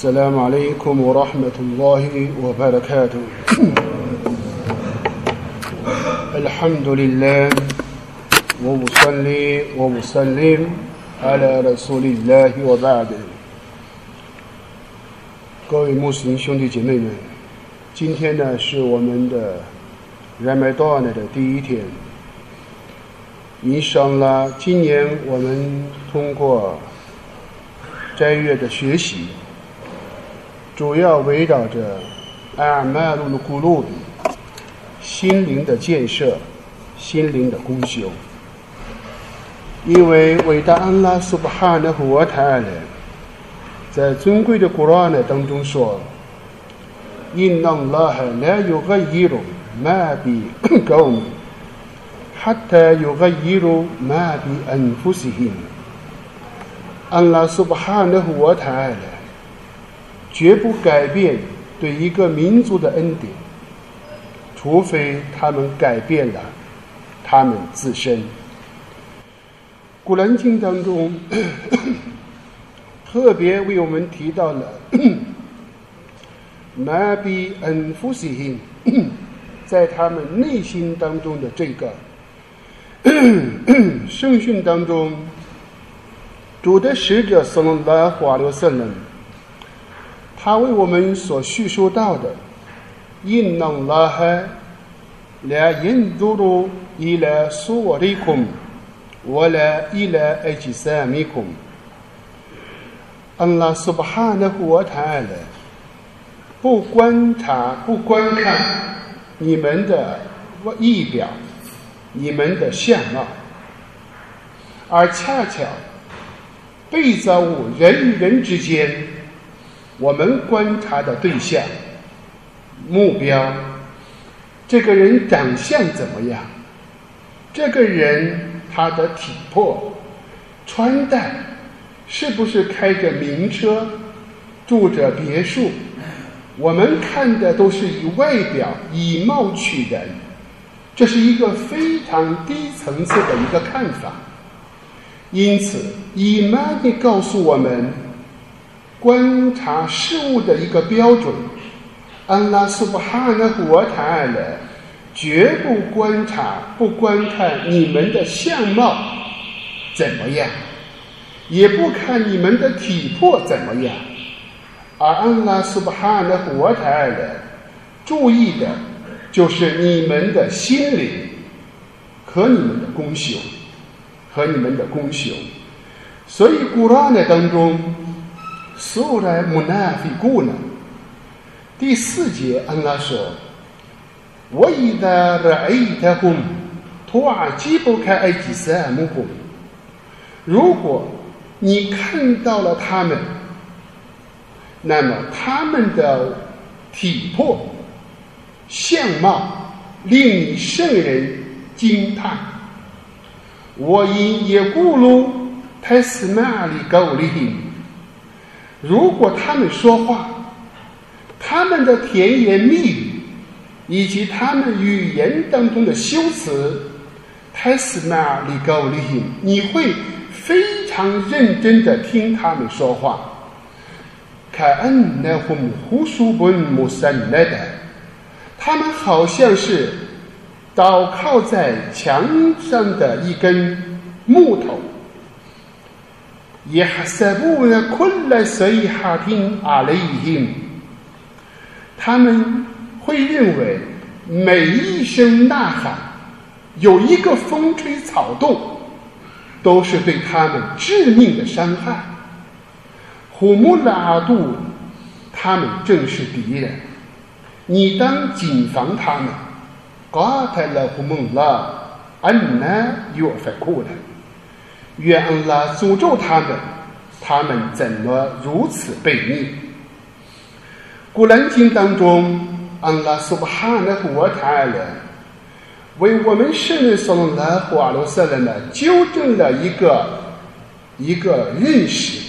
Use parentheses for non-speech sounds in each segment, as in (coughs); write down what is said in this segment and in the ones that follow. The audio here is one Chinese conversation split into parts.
السلام عليكم ورحمة الله وبركاته الحمد لله وأصلي وأسلم على رسول الله وبعد 各位穆斯林兄弟姐妹们，今天呢是我们的 Ramadan 的第一天。印上了，今年我们通过斋月的学习， 主要围绕着艾尔麦露的古路的心灵的建设、心灵的功修。因为伟大安拉苏布哈的和阿台尔，在尊贵的古鲁当中说：“Inna Allaha。”安拉苏布哈的和阿台尔。绝不改变对一个民族的恩典，除非他们改变了他们自身。古兰经当中。(coughs) 特别为我们提到了 (coughs) 马比恩夫西辛 (coughs) 在他们内心当中的这个圣训当中，主的使者斯隆拉华罗瑟人，他为我们所叙述到的，因能拉哈来引导路伊来苏瓦利孔，我来伊来埃及萨米孔。安拉苏巴哈的活态了，不观察、不观看你们的仪表、你们的相貌，而恰巧被造物人与人之间，我们观察的对象、目标，这个人长相怎么样？这个人他的体魄、穿戴。是不是开着名车，住着别墅？我们看的都是以外表、以貌取人，这是一个非常低层次的一个看法。因此，以曼尼告诉我们，观察事物的一个标准，安拉苏布哈纳古尔塔尔绝不观察、不观看你们的相貌怎么样。也不看你们的体魄怎么样，而安拉苏巴哈的活台的注意的，就是你们的心灵和你们的功修，和你们的功修。所以古兰的当中，苏来穆纳菲古呢，第四节安拉说：“我以的来他红，托尔基不开埃及塞姆红。”如果你看到了他们，那么他们的体魄、相貌令你圣人惊叹。我因也咕噜泰斯玛里高利丁。如果他们说话，他们的甜言蜜语以及他们语言当中的修辞，泰斯玛里高利丁，你会。非常认真的听他们说话，看恩那红胡书本木森来的，他们好像是倒靠在墙上的一根木头。也还舍不得困来随哈听阿雷音，他们会认为每一声呐喊有一个风吹草动。都是对他们致命的伤害。虎木拉杜，他们正是敌人，你当谨防他们。嘎泰拉胡蒙拉，安南约费库的，愿安拉诅咒他们，他们怎么如此悖逆？古兰经当中，安拉苏巴哈纳胡瓦塔尔。为我们圣人所罗门和阿罗塞人呢，纠正了一个一个认识，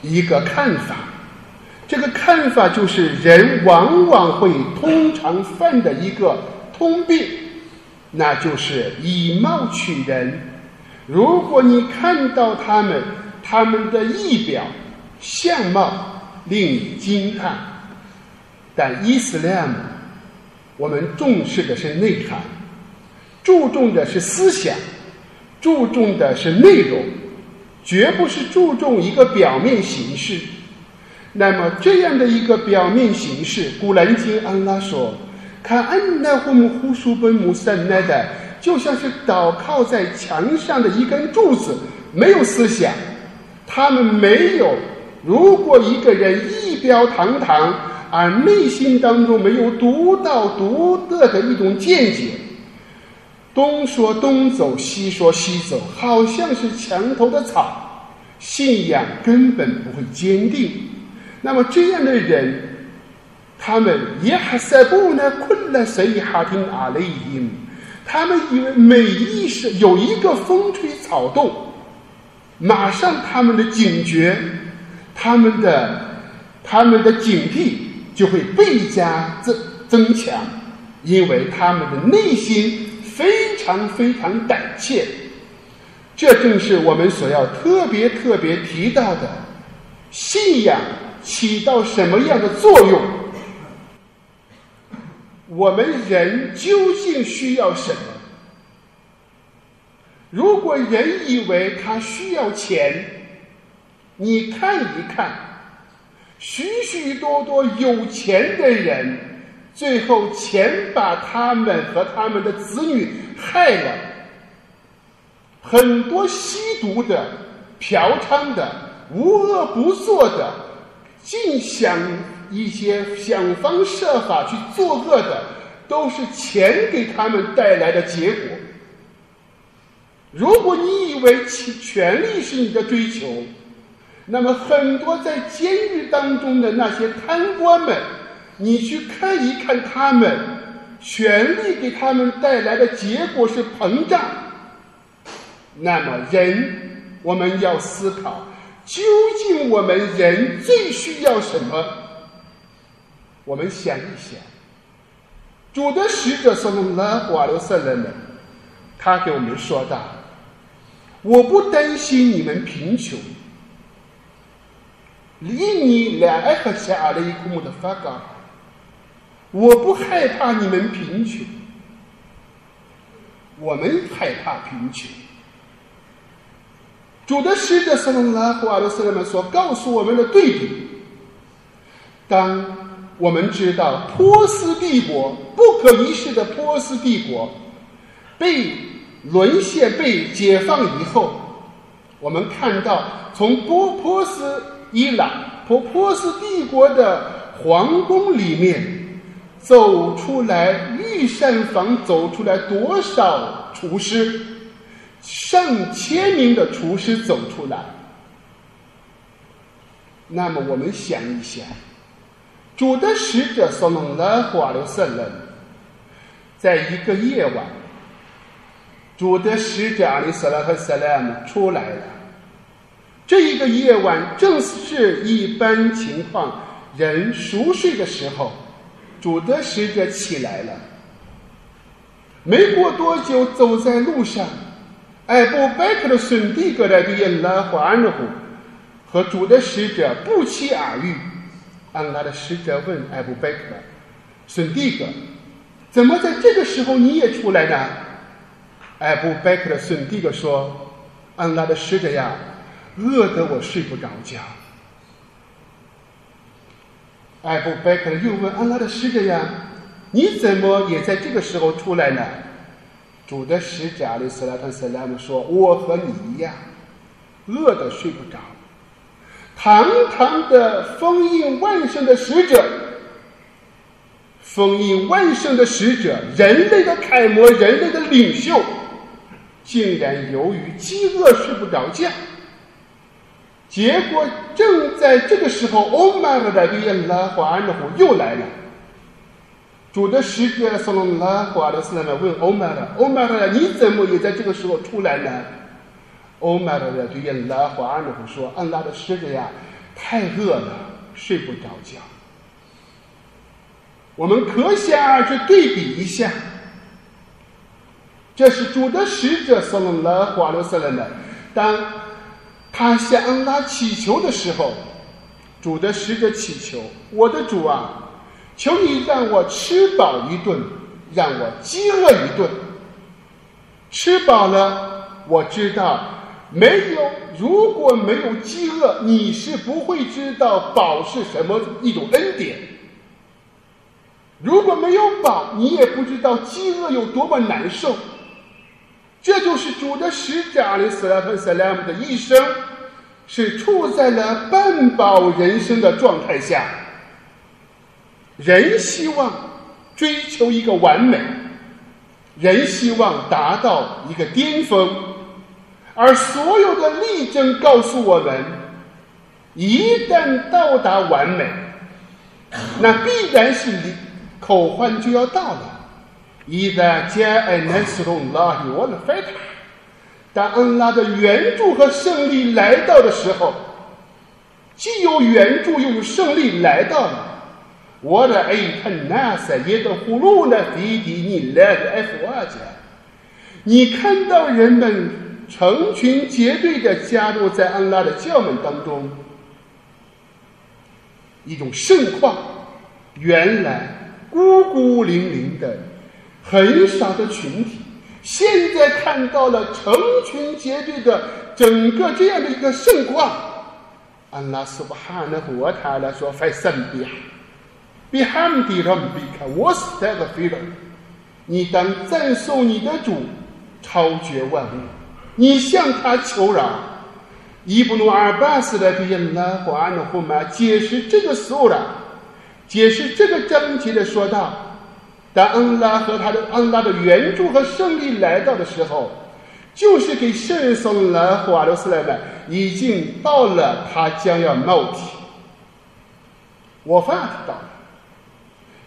一个看法。这个看法就是人往往会通常犯的一个通病，那就是以貌取人。如果你看到他们他们的仪表、相貌令你惊叹。但伊斯兰，我们重视的是内涵，注重的是思想，注重的是内容，绝不是注重一个表面形式。那么这样的一个表面形式，古兰经安拉说：“看安那胡姆胡苏本姆三奈的，就像是倒靠在墙上的一根柱子，没有思想。他们没有。如果一个人仪表堂堂。”而内心当中没有独到独特的一种见解，东说东走，西说西走，好像是墙头的草，信仰根本不会坚定。那么这样的人，他们也还塞不呢？困了谁哈听阿雷音？他们以为每一时有一个风吹草动，马上他们的警觉，他们的他们的警惕。就会倍加增增强，因为他们的内心非常非常胆怯。这正是我们所要特别特别提到的，信仰起到什么样的作用？我们人究竟需要什么？如果人以为他需要钱，你看一看。许许多多有钱的人，最后钱把他们和他们的子女害了。很多吸毒的、嫖娼的、无恶不作的，尽想一些想方设法去作恶的，都是钱给他们带来的结果。如果你以为权权力是你的追求，那么，很多在监狱当中的那些贪官们，你去看一看他们，权力给他们带来的结果是膨胀。那么，人我们要思考，究竟我们人最需要什么？我们想一想，主的使者说了拉瓦留色人们，他给我们说道：“我不担心你们贫穷。”离你两爱和下的一个木的发高，我不害怕你们贫穷，我们害怕贫穷。主的使者圣拉胡阿鲁斯人们所告诉我们的对比，当我们知道波斯帝国不可一世的波斯帝国被沦陷、被解放以后，我们看到从波波斯。伊朗波波斯帝国的皇宫里面走出来御膳房走出来多少厨师？上千名的厨师走出来。那么我们想一想，主的使者所弄的华留圣人，在一个夜晚，主的使者阿里斯拉和萨拉姆出来了。这一个夜晚，正是一般情况人熟睡的时候，主的使者起来了。没过多久，走在路上，艾布拜克的孙弟格来对安拉话安了呼，和主的使者不期而遇。安拉的使者问艾布贝克：“孙弟格，怎么在这个时候你也出来呢？”艾布贝克的孙弟格说：“安拉的使者呀。”饿得我睡不着觉。艾布贝克又问安拉的使者呀：“你怎么也在这个时候出来呢？”主的使者阿里斯拉特斯拉姆说：“我和你一样，饿得睡不着。”堂堂的封印万圣的使者，封印万圣的使者，人类的楷模，人类的领袖，竟然由于饥饿睡不着觉。结果正在这个时候，欧玛尔的利亚拉华安的虎又来了。主的使者送了拉华的斯拉问欧玛尔：“欧玛尔，你怎么也在这个时候出来呢？”欧玛尔的对亚拉华安的虎说：“安拉的使者呀，太饿了，睡不着觉。”我们可想而知，对比一下，这是主的使者送了拉华的斯拉的当。他向安拉祈求的时候，主的使者祈求：“我的主啊，求你让我吃饱一顿，让我饥饿一顿。吃饱了，我知道没有；如果没有饥饿，你是不会知道饱是什么一种恩典。如果没有饱，你也不知道饥饿有多么难受。这就是主的使者阿里斯拉特·萨拉姆的一生。”是处在了半饱人生的状态下。人希望追求一个完美，人希望达到一个巅峰，而所有的例证告诉我们，一旦到达完美，那必然是离口欢就要到了。一旦加尔奈斯隆拉有了飞塔。当安拉的援助和胜利来到的时候，既有援助又有胜利来到了。我的爱看那塞耶的呼噜呢？弟弟，你来的 F 二家，你看到人们成群结队的加入在安拉的教门当中，一种盛况。原来孤孤零零的很少的群体。现在看到了成群结队的整个这样的一个盛况，安拉苏巴哈纳胡瓦塔拉说：“费森比，比罕迪拉比卡，我是带个飞了。你当赞颂你的主，超绝万物，你向他求饶。伊布努尔巴斯的这些拉和安拉胡玛解释这个苏拉，解释这个章节的说道。”当恩拉和他的恩拉的援助和胜利来到的时候，就是给圣人送了和阿罗斯莱曼已经到了他将要冒起。我发知道，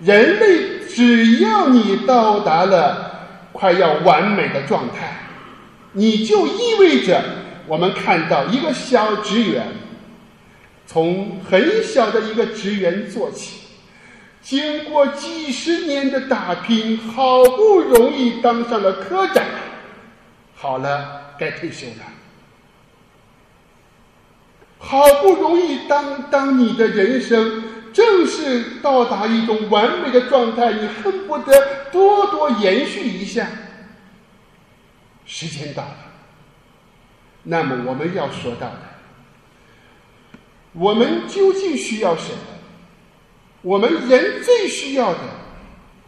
人类只要你到达了快要完美的状态，你就意味着我们看到一个小职员，从很小的一个职员做起。经过几十年的打拼，好不容易当上了科长，好了，该退休了。好不容易当当你的人生正式到达一种完美的状态，你恨不得多多延续一下。时间到了，那么我们要说到的，我们究竟需要什么？我们人最需要的，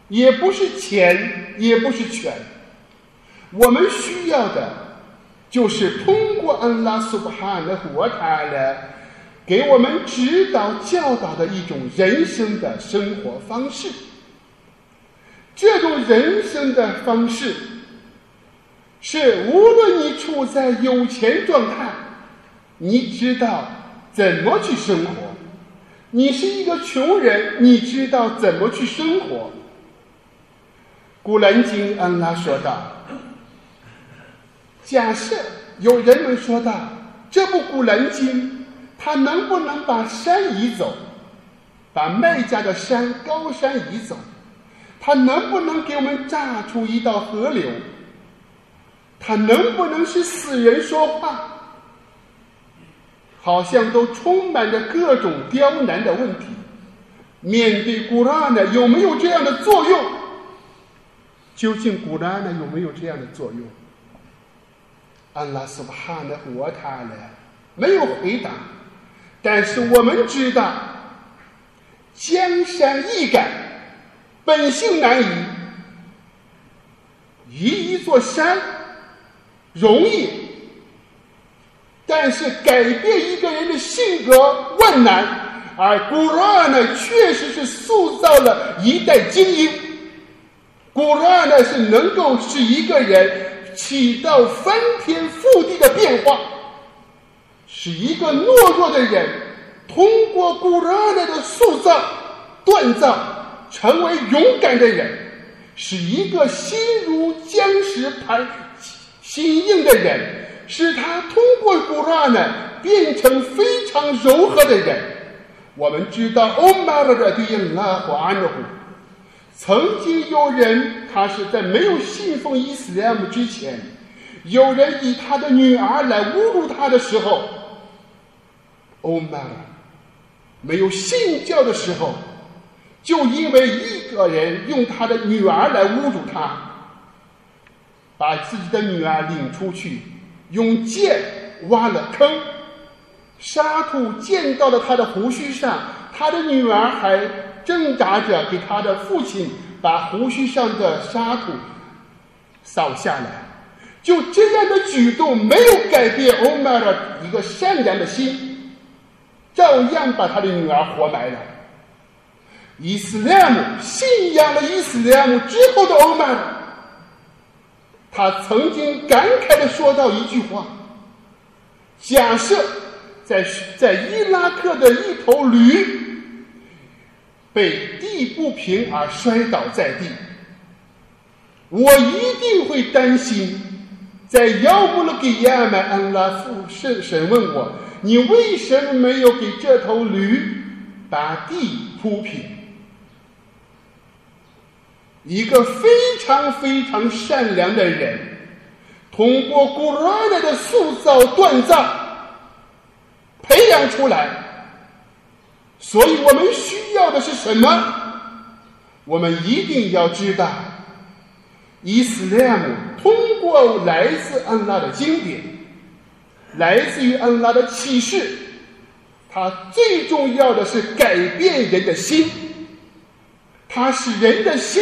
也不是钱，也不是权，我们需要的，就是通过安拉苏布哈的国塔来给我们指导教导的一种人生的生活方式。这种人生的方式，是无论你处在有钱状态，你知道怎么去生活。你是一个穷人，你知道怎么去生活？古兰经安拉说道：“假设有人们说道，这部古兰经，它能不能把山移走，把麦家的山高山移走？它能不能给我们炸出一道河流？他能不能使死人说话？”好像都充满着各种刁难的问题。面对古兰呢，有没有这样的作用？究竟古兰呢有没有这样的作用？安拉苏巴哈的和他呢没有回答。但是我们知道，江山易改，本性难移。移一座山容易。但是改变一个人的性格万难，而古兰呢，确实是塑造了一代精英。古兰呢，是能够使一个人起到翻天覆地的变化，使一个懦弱的人通过古兰的塑造、锻造，成为勇敢的人；使一个心如僵石盘、心硬的人。使他通过古拉呢变成非常柔和的人。我们知道欧玛尔的对应拉和安德曾经有人他是在没有信奉伊斯兰之前，有人以他的女儿来侮辱他的时候，欧玛尔没有信教的时候，就因为一个人用他的女儿来侮辱他，把自己的女儿领出去，用剑挖了坑，沙土溅到了他的胡须上，他的女儿还挣扎着给他的父亲把胡须上的沙土扫下来。就这样的举动没有改变欧麦的一个善良的心，照样把他的女儿活埋了。伊斯兰姆信仰了伊斯兰姆之后的欧麦尔，他曾经感慨的说到一句话：假设在在伊拉克的一头驴被地不平而摔倒在地，我一定会担心。在要不了给亚曼安拉父审审问我，你为什么没有给这头驴把地铺平？一个非常非常善良的人，通过古尔来的塑造锻造培养出来，所以我们需要的是什么？我们一定要知道。伊斯兰通过来自安拉的经典，来自于安拉的启示，它最重要的是改变人的心，它使人的心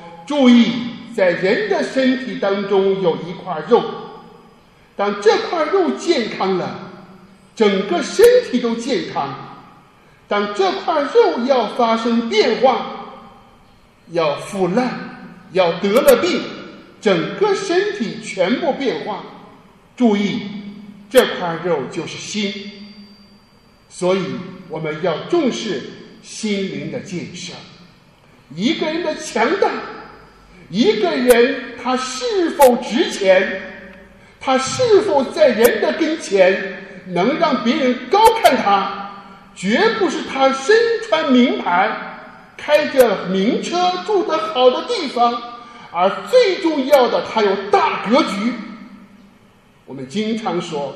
注意，在人的身体当中有一块肉，当这块肉健康了，整个身体都健康；当这块肉要发生变化，要腐烂。”要得了病，整个身体全部变化。注意，这块肉就是心，所以我们要重视心灵的建设。一个人的强大，一个人他是否值钱，他是否在人的跟前能让别人高看他，绝不是他身穿名牌。开着名车住得好的地方，而最重要的，他有大格局。我们经常说，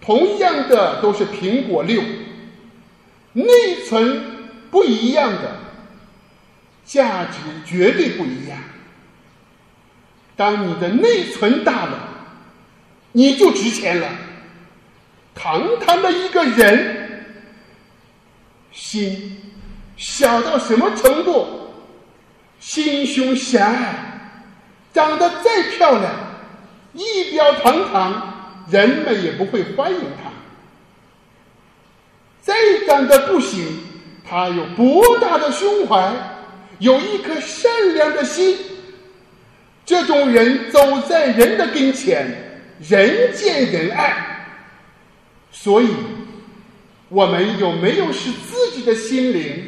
同样的都是苹果六，内存不一样的，价值绝对不一样。当你的内存大了，你就值钱了。堂堂的一个人，心。小到什么程度？心胸狭隘，长得再漂亮，仪表堂堂，人们也不会欢迎他。再长得不行，他有博大的胸怀，有一颗善良的心。这种人走在人的跟前，人见人爱。所以，我们有没有使自己的心灵？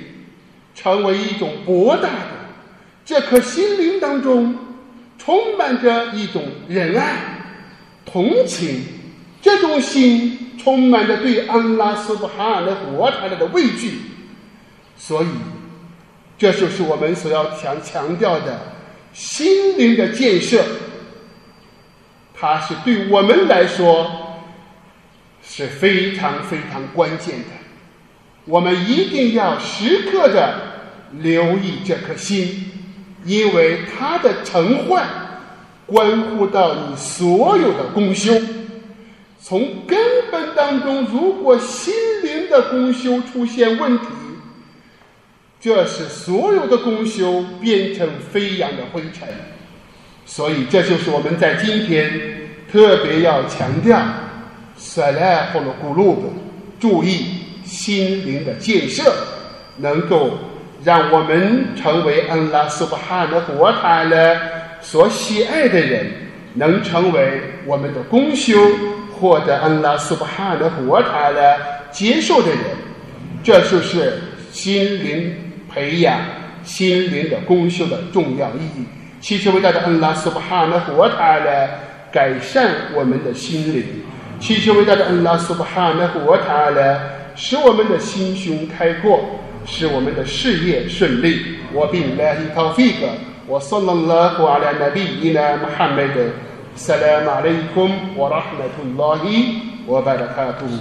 成为一种博大的，这颗心灵当中充满着一种仁爱、同情，这种心充满着对安拉斯布哈尔的国泰的畏惧，所以这就是我们所要强强调的心灵的建设，它是对我们来说是非常非常关键的，我们一定要时刻的。留意这颗心，因为它的成坏关乎到你所有的功修。从根本当中，如果心灵的功修出现问题，这是所有的功修变成飞扬的灰尘。所以，这就是我们在今天特别要强调：色来或者古路的注意心灵的建设，能够。让我们成为安拉苏巴哈的国塔的所喜爱的人，能成为我们的公修，获得安拉苏巴哈的国塔的接受的人。这就是心灵培养、心灵的功修的重要意义。祈求伟大的安拉苏巴哈纳活塔来改善我们的心灵，祈求伟大的安拉苏巴哈纳活塔来使我们的心胸开阔，使我们的事业顺利。我并来一套 fig，我送了拉胡阿拉纳比伊拉穆罕默德。السلام عليكم ورحمة الله وبركاته